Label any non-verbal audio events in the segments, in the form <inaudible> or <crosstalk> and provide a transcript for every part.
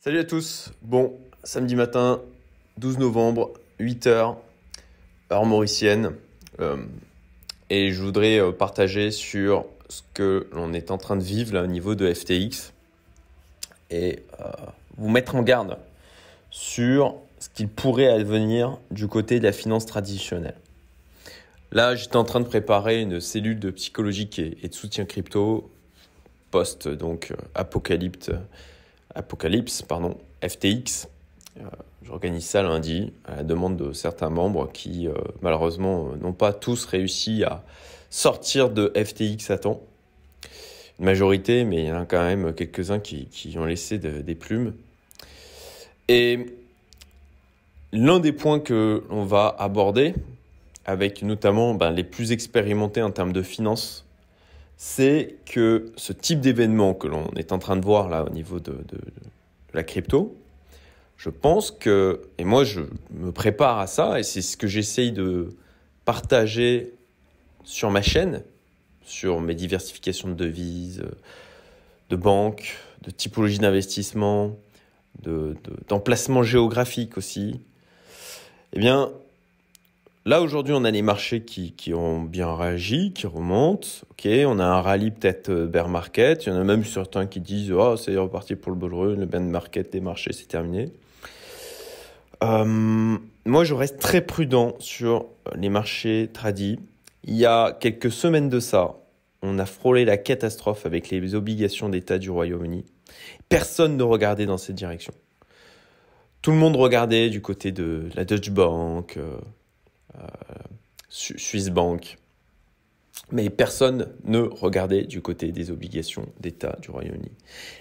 Salut à tous. Bon, samedi matin, 12 novembre, 8h, heure mauricienne. Euh, et je voudrais euh, partager sur ce que l'on est en train de vivre là, au niveau de FTX et euh, vous mettre en garde sur ce qu'il pourrait advenir du côté de la finance traditionnelle. Là, j'étais en train de préparer une cellule de psychologie et, de soutien crypto post donc apocalypse, apocalypse pardon, FTX. J'organise ça lundi à la demande de certains membres qui malheureusement n'ont pas tous réussi à sortir de FTX à temps. Une majorité, mais il y en a quand même quelques-uns qui, qui, ont laissé des plumes. Et l'un des points que l'on va aborder, avec notamment ben, les plus expérimentés en termes de finances, c'est que ce type d'événement que l'on est en train de voir là au niveau de, la crypto, je pense que, et moi je me prépare à ça, et c'est ce que j'essaye de partager sur ma chaîne, sur mes diversifications de devises, de banques, de typologie d'investissement, d'emplacement de, géographique aussi, eh bien, là aujourd'hui, on a les marchés qui, qui, ont bien réagi, qui remontent. On a un rallye peut-être euh, bear market. Il y en a même certains qui disent oh c'est reparti pour le bull run, le bear market des marchés c'est terminé. Euh, moi, je reste très prudent sur les marchés tradis. Il y a quelques semaines de ça, on a frôlé la catastrophe avec les obligations d'État du Royaume-Uni. Personne ne regardait dans cette direction. Tout le monde regardait du côté de la Deutsche Bank, euh, Swiss Bank, mais personne ne regardait du côté des obligations d'État du Royaume-Uni.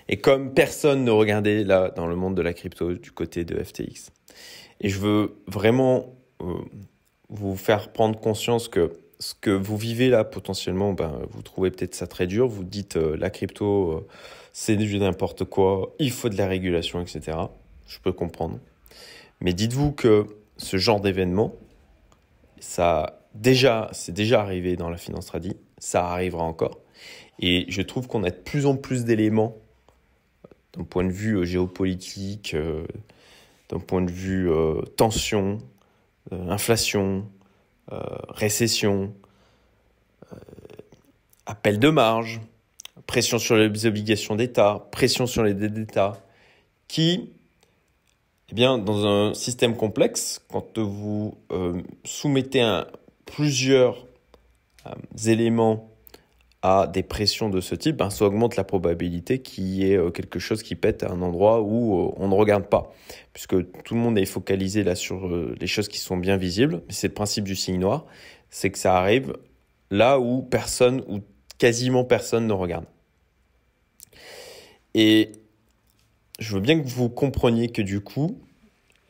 Et comme personne ne regardait là dans le monde de la crypto du côté de FTX. Et je veux vraiment euh, vous faire prendre conscience que ce que vous vivez là potentiellement, ben, vous trouvez peut-être ça très dur, vous dites euh, la crypto, c'est du n'importe quoi, il faut de la régulation, etc. Je peux comprendre. Mais dites-vous que ce genre d'événement, ça déjà, c'est déjà arrivé dans la finance tradie, ça arrivera encore. Et je trouve qu'on a de plus en plus d'éléments d'un point de vue euh, géopolitique, d'un point de vue tension, inflation, euh, récession, euh, appel de marge, pression sur les obligations d'État, pression sur les dettes d'État, qui, eh bien, dans un système complexe, quand vous euh, soumettez plusieurs éléments à des pressions de ce type, ben, ça augmente la probabilité qu'il y ait quelque chose qui pète à un endroit où on ne regarde pas. Puisque tout le monde est focalisé là sur les choses qui sont bien visibles. C'est le principe du signe noir. C'est que ça arrive là où personne ou quasiment personne ne regarde. Et je veux bien que vous compreniez que du coup,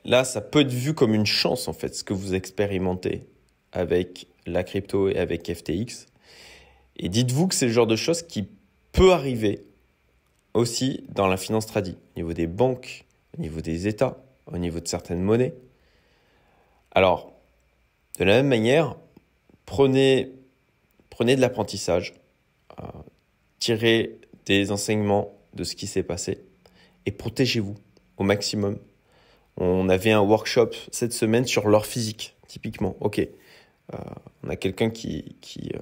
là, ça peut être vu comme une chance en fait, ce que vous expérimentez avec la crypto et avec FTX. Et dites-vous que c'est le genre de choses qui peut arriver aussi dans la finance tradie, au niveau des banques, au niveau des États, au niveau de certaines monnaies. Alors, de la même manière, prenez, prenez de l'apprentissage, euh, tirez des enseignements de ce qui s'est passé et protégez-vous au maximum. On avait un workshop cette semaine sur l'or physique, typiquement. Ok, euh, on a quelqu'un qui, euh,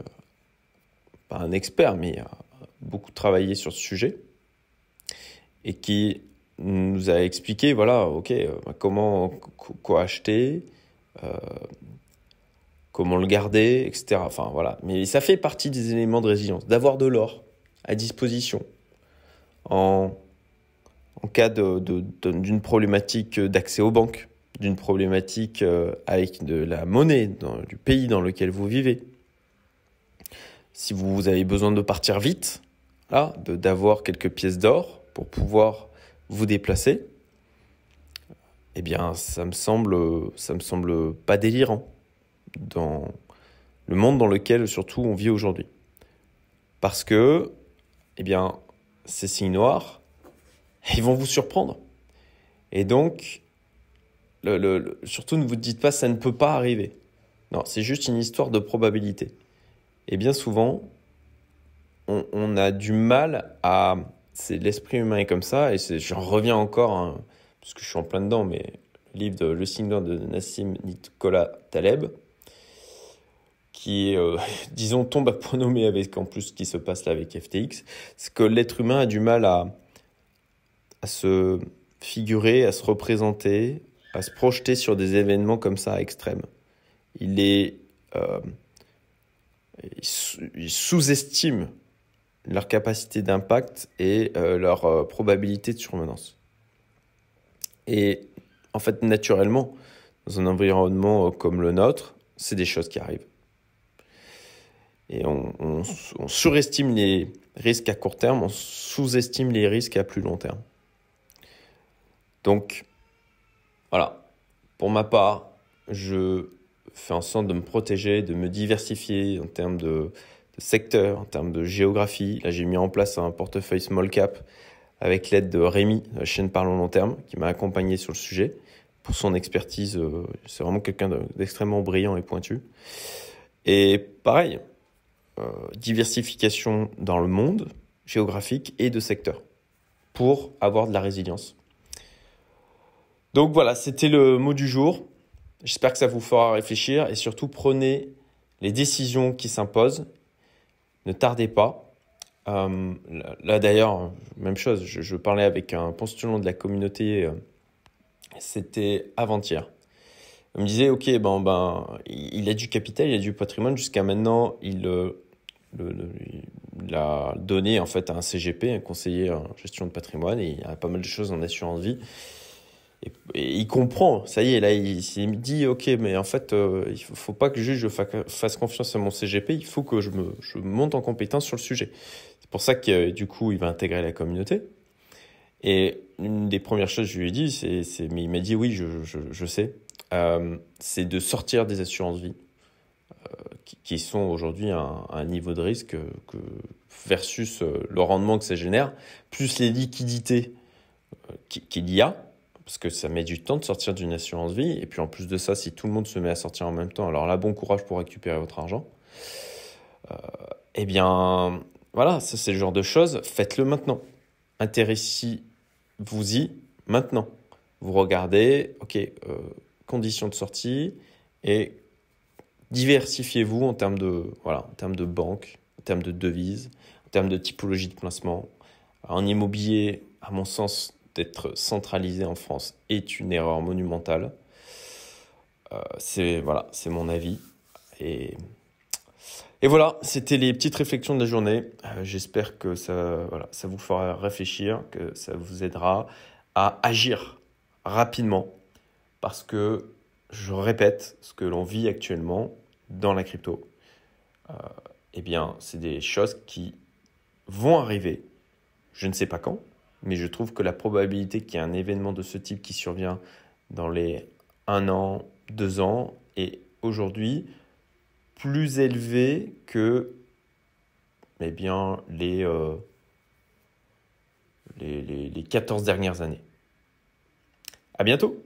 pas un expert, mais a beaucoup travaillé sur ce sujet et qui nous a expliqué, voilà, ok, euh, comment, quoi acheter, euh, comment le garder, etc. Enfin, voilà. Mais ça fait partie des éléments de résilience, d'avoir de l'or à disposition en, en cas d'une de, problématique d'accès aux banques, d'une problématique euh, avec de la monnaie dans, du pays dans lequel vous vivez. Si vous avez besoin de partir vite, là, d'avoir quelques pièces d'or pour pouvoir vous déplacer, eh bien, ça me semble, ça me semble pas délirant dans le monde dans lequel surtout on vit aujourd'hui. Parce que, eh bien, ces signes noirs, ils vont vous surprendre. Et donc, surtout ne vous dites pas ça ne peut pas arriver. Non, c'est juste une histoire de probabilité. Et bien souvent, on, a du mal à c'est l'esprit humain est comme ça, et j'en reviens encore, hein, parce que je suis en plein dedans, mais le livre de Le Signe de Nassim Nicolas Taleb, qui euh, <laughs> disons, tombe à point nommé avec en plus ce qui se passe là avec FTX, c'est que l'être humain a du mal à, à se figurer, à se représenter, à se projeter sur des événements comme ça extrêmes. Il est, euh, sous-estime leur capacité d'impact et euh, leur euh, probabilité de survenance. Et en fait, naturellement, dans un environnement comme le nôtre, c'est des choses qui arrivent. Et on surestime les risques à court terme, on sous-estime les risques à plus long terme. Donc, voilà. Pour ma part, je fais en sorte de me protéger, de me diversifier en termes de, secteur, en termes de géographie. Là, j'ai mis en place un portefeuille small cap avec l'aide de Rémi, la chaîne Parlons Long Terme, qui m'a accompagné sur le sujet pour son expertise. Euh, c'est vraiment quelqu'un d'extrêmement brillant et pointu. Et pareil, euh, diversification dans le monde géographique et de secteur pour avoir de la résilience. Donc voilà, c'était le mot du jour. J'espère que ça vous fera réfléchir et surtout prenez les décisions qui s'imposent. Ne tardez pas. Euh, là d'ailleurs, même chose, je, parlais avec un postulant de la communauté, euh, c'était avant-hier. Il me disait, ok, ben, ben, il a du capital, il a du patrimoine, jusqu'à maintenant, il, euh, l'a donné en fait à un CGP, un conseiller en gestion de patrimoine, et il y a pas mal de choses en assurance vie. Et, il comprend, ça y est, là, il, il dit, ok, mais en fait, euh, il faut, faut pas que juste je fasse confiance à mon CGP, il faut que je me monte en compétence sur le sujet. C'est pour ça que euh, du coup, il va intégrer la communauté. Et une des premières choses que je lui ai dit, c'est, mais il m'a dit, oui, je, sais, euh, c'est de sortir des assurances vie qui, sont aujourd'hui un niveau de risque que, versus le rendement que ça génère, plus les liquidités qu'il y a parce que ça met du temps de sortir d'une assurance vie. Et puis en plus de ça, si tout le monde se met à sortir en même temps, alors là, bon courage pour récupérer votre argent. Euh, eh bien, voilà, c'est le genre de choses. Faites-le maintenant. Intéressez-vous-y maintenant. Vous regardez, ok, euh, conditions de sortie et diversifiez-vous en termes de voilà, en termes de banque, en termes de devises, en termes de typologie de placement. En immobilier, à mon sens, d'être centralisé en France est une erreur monumentale. Euh, c'est voilà, c'est mon avis. Et, voilà, c'était les petites réflexions de la journée. Euh, j'espère que ça, voilà, ça vous fera réfléchir, que ça vous aidera à agir rapidement. Parce que, je répète, ce que l'on vit actuellement dans la crypto, euh, eh bien, c'est des choses qui vont arriver. Je ne sais pas quand, mais je trouve que la probabilité qu'il y ait un événement de ce type qui survient dans les un an, deux ans est aujourd'hui plus élevée que eh bien, les, euh, les, les, les 14 dernières années. À bientôt